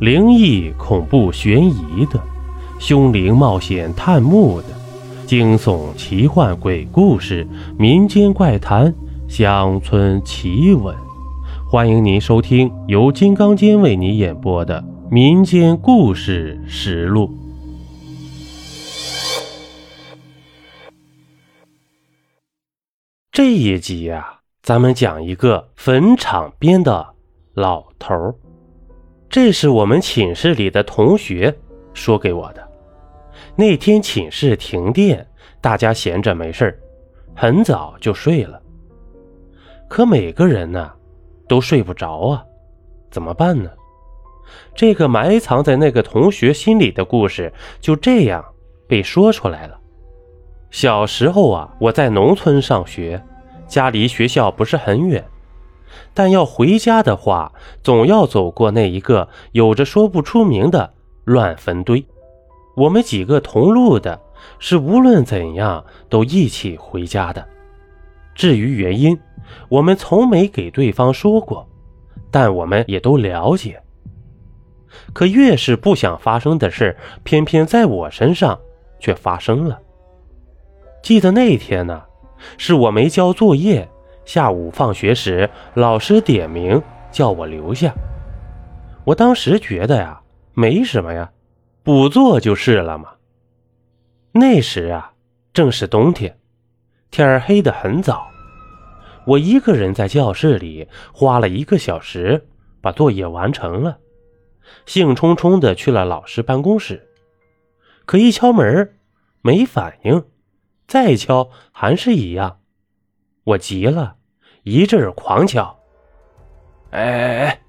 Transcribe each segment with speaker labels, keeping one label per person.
Speaker 1: 灵异、恐怖、悬疑的，凶灵冒险探墓的，惊悚、奇幻、鬼故事、民间怪谈、乡村奇闻。欢迎您收听由金刚间为你演播的《民间故事实录》。这一集呀，咱们讲一个坟场边的老头儿。这是我们寝室里的同学说给我的。那天寝室停电，大家闲着没事很早就睡了。可每个人呢，都睡不着啊，怎么办呢？这个埋藏在那个同学心里的故事就这样被说出来了。小时候啊，我在农村上学。家离学校不是很远，但要回家的话，总要走过那一个有着说不出名的乱坟堆。我们几个同路的，是无论怎样都一起回家的。至于原因，我们从没给对方说过，但我们也都了解。可越是不想发生的事，偏偏在我身上却发生了。记得那天呢。是我没交作业，下午放学时，老师点名叫我留下。我当时觉得呀，没什么呀，补做就是了嘛。那时啊，正是冬天，天黑得很早。我一个人在教室里花了一个小时把作业完成了，兴冲冲的去了老师办公室，可一敲门，没反应。再敲还是一样，我急了，一阵狂敲。
Speaker 2: 哎哎哎，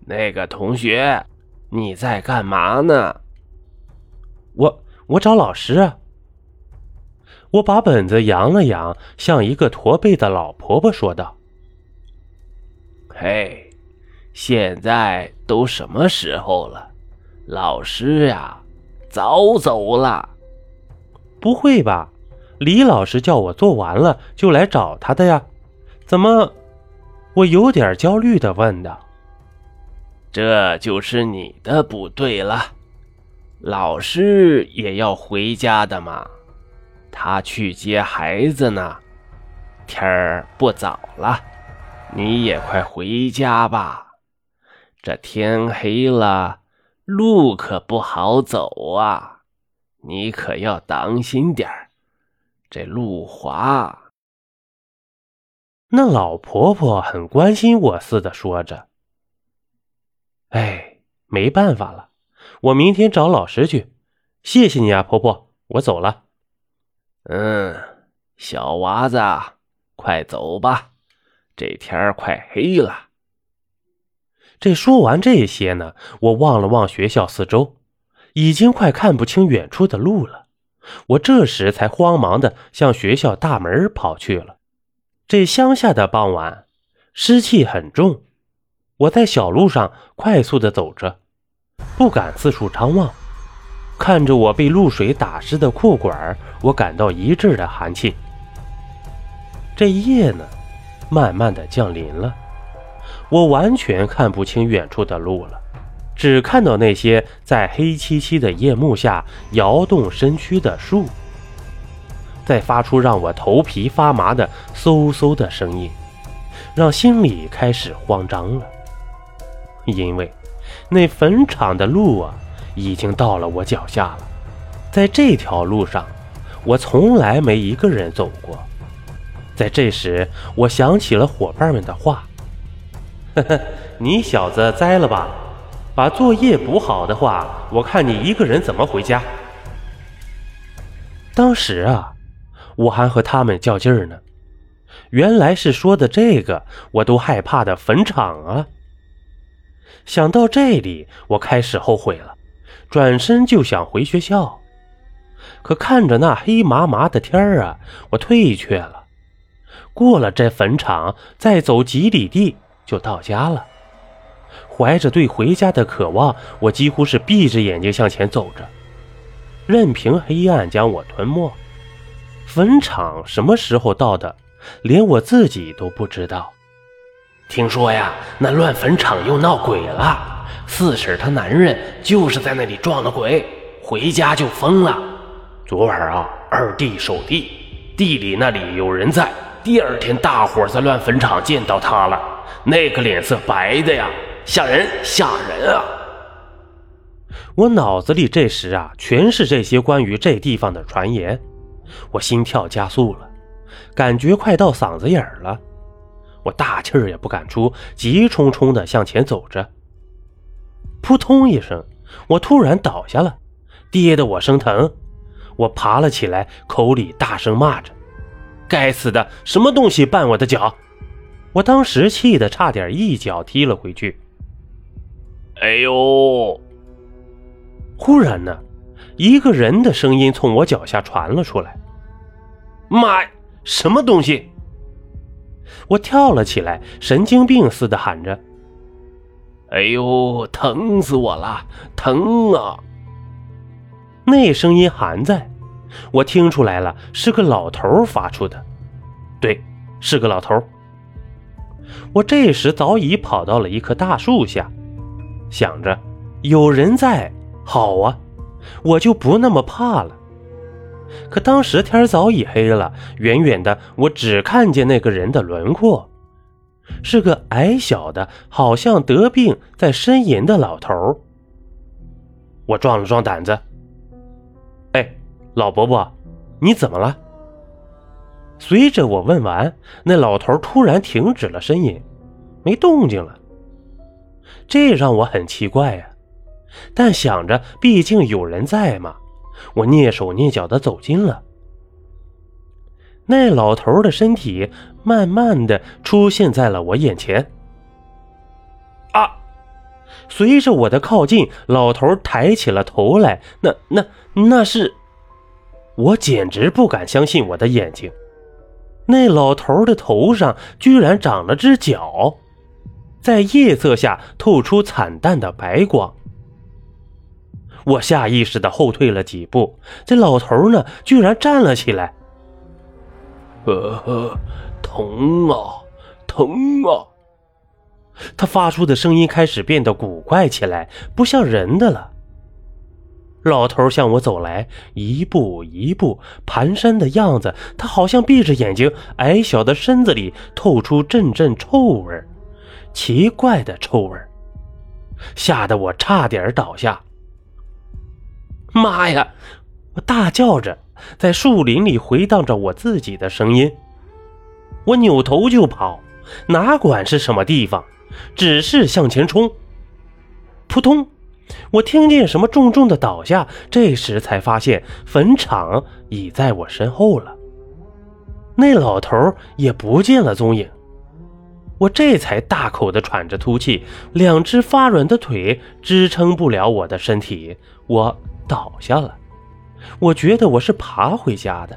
Speaker 2: 那个同学，你在干嘛呢？
Speaker 1: 我我找老师啊。我把本子扬了扬，向一个驼背的老婆婆说道：“
Speaker 2: 嘿，现在都什么时候了？老师呀，早走了。
Speaker 1: 不会吧？”李老师叫我做完了就来找他的呀，怎么？我有点焦虑的问道。
Speaker 2: 这就是你的不对了，老师也要回家的嘛，他去接孩子呢。天儿不早了，你也快回家吧。这天黑了，路可不好走啊，你可要当心点儿。这路滑，
Speaker 1: 那老婆婆很关心我似的说着：“哎，没办法了，我明天找老师去。谢谢你啊，婆婆，我走了。”
Speaker 2: 嗯，小娃子，快走吧，这天快黑了。
Speaker 1: 这说完这些呢，我望了望学校四周，已经快看不清远处的路了。我这时才慌忙的向学校大门跑去了。这乡下的傍晚，湿气很重。我在小路上快速的走着，不敢四处张望。看着我被露水打湿的裤管，我感到一阵的寒气。这夜呢，慢慢的降临了，我完全看不清远处的路了。只看到那些在黑漆漆的夜幕下摇动身躯的树，在发出让我头皮发麻的嗖嗖的声音，让心里开始慌张了。因为那坟场的路啊，已经到了我脚下了。在这条路上，我从来没一个人走过。在这时，我想起了伙伴们的话：“呵呵，你小子栽了吧？”把作业补好的话，我看你一个人怎么回家。当时啊，我还和他们较劲儿呢，原来是说的这个，我都害怕的坟场啊。想到这里，我开始后悔了，转身就想回学校，可看着那黑麻麻的天儿啊，我退却了。过了这坟场，再走几里地就到家了。怀着对回家的渴望，我几乎是闭着眼睛向前走着，任凭黑暗将我吞没。坟场什么时候到的，连我自己都不知道。听说呀，那乱坟场又闹鬼了，
Speaker 2: 四婶她男人就是在那里撞了鬼，回家就疯了。昨晚啊，二弟守地，地里那里有人在。第二天，大伙在乱坟场见到他了，那个脸色白的呀，吓人吓人啊！
Speaker 1: 我脑子里这时啊，全是这些关于这地方的传言，我心跳加速了，感觉快到嗓子眼了，我大气儿也不敢出，急冲冲地向前走着。扑通一声，我突然倒下了，跌得我生疼。我爬了起来，口里大声骂着。该死的，什么东西绊我的脚？我当时气得差点一脚踢了回去。
Speaker 2: 哎呦！
Speaker 1: 忽然呢，一个人的声音从我脚下传了出来。
Speaker 2: 妈呀，什么东西？
Speaker 1: 我跳了起来，神经病似的喊着：“
Speaker 2: 哎呦，疼死我了，疼啊！”
Speaker 1: 那声音还在。我听出来了，是个老头发出的。对，是个老头。我这时早已跑到了一棵大树下，想着有人在，好啊，我就不那么怕了。可当时天早已黑了，远远的我只看见那个人的轮廓，是个矮小的，好像得病在呻吟的老头。我壮了壮胆子，哎。老伯伯，你怎么了？随着我问完，那老头突然停止了呻吟，没动静了。这让我很奇怪呀。但想着毕竟有人在嘛，我蹑手蹑脚的走近了。那老头的身体慢慢的出现在了我眼前。啊！随着我的靠近，老头抬起了头来，那、那、那是……我简直不敢相信我的眼睛，那老头的头上居然长了只角，在夜色下透出惨淡的白光。我下意识的后退了几步，这老头呢，居然站了起来。
Speaker 2: 呃，疼啊，疼啊！
Speaker 1: 他发出的声音开始变得古怪起来，不像人的了。老头向我走来，一步一步蹒跚的样子，他好像闭着眼睛，矮小的身子里透出阵阵臭味奇怪的臭味吓得我差点倒下。妈呀！我大叫着，在树林里回荡着我自己的声音。我扭头就跑，哪管是什么地方，只是向前冲。扑通！我听见什么重重的倒下，这时才发现坟场已在我身后了。那老头也不见了踪影，我这才大口的喘着粗气，两只发软的腿支撑不了我的身体，我倒下了。我觉得我是爬回家的，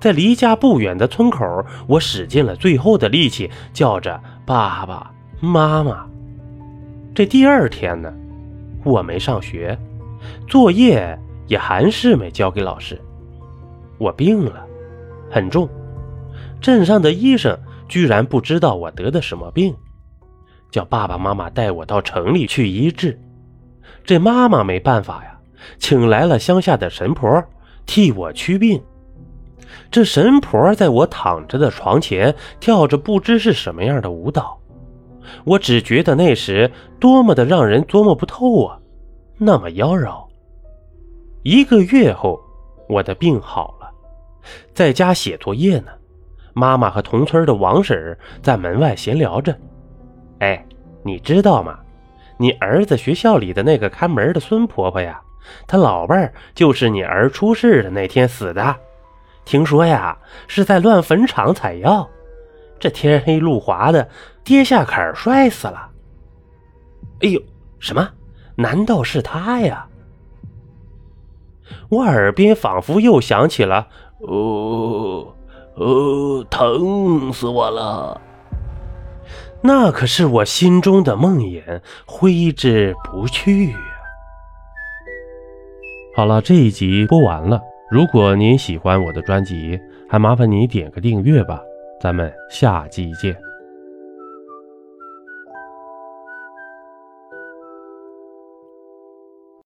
Speaker 1: 在离家不远的村口，我使尽了最后的力气，叫着爸爸妈妈。这第二天呢？我没上学，作业也还是没交给老师。我病了，很重。镇上的医生居然不知道我得的什么病，叫爸爸妈妈带我到城里去医治。这妈妈没办法呀，请来了乡下的神婆替我驱病。这神婆在我躺着的床前跳着不知是什么样的舞蹈。我只觉得那时多么的让人琢磨不透啊，那么妖娆。一个月后，我的病好了，在家写作业呢。妈妈和同村的王婶在门外闲聊着。哎，你知道吗？你儿子学校里的那个看门的孙婆婆呀，她老伴儿就是你儿出事的那天死的。听说呀，是在乱坟场采药。这天黑路滑的，跌下坎摔死了。哎呦，什么？难道是他呀？我耳边仿佛又响起了“哦呃，疼死我了！”那可是我心中的梦魇，挥之不去呀。好了，这一集播完了。如果您喜欢我的专辑，还麻烦您点个订阅吧。咱们下期见。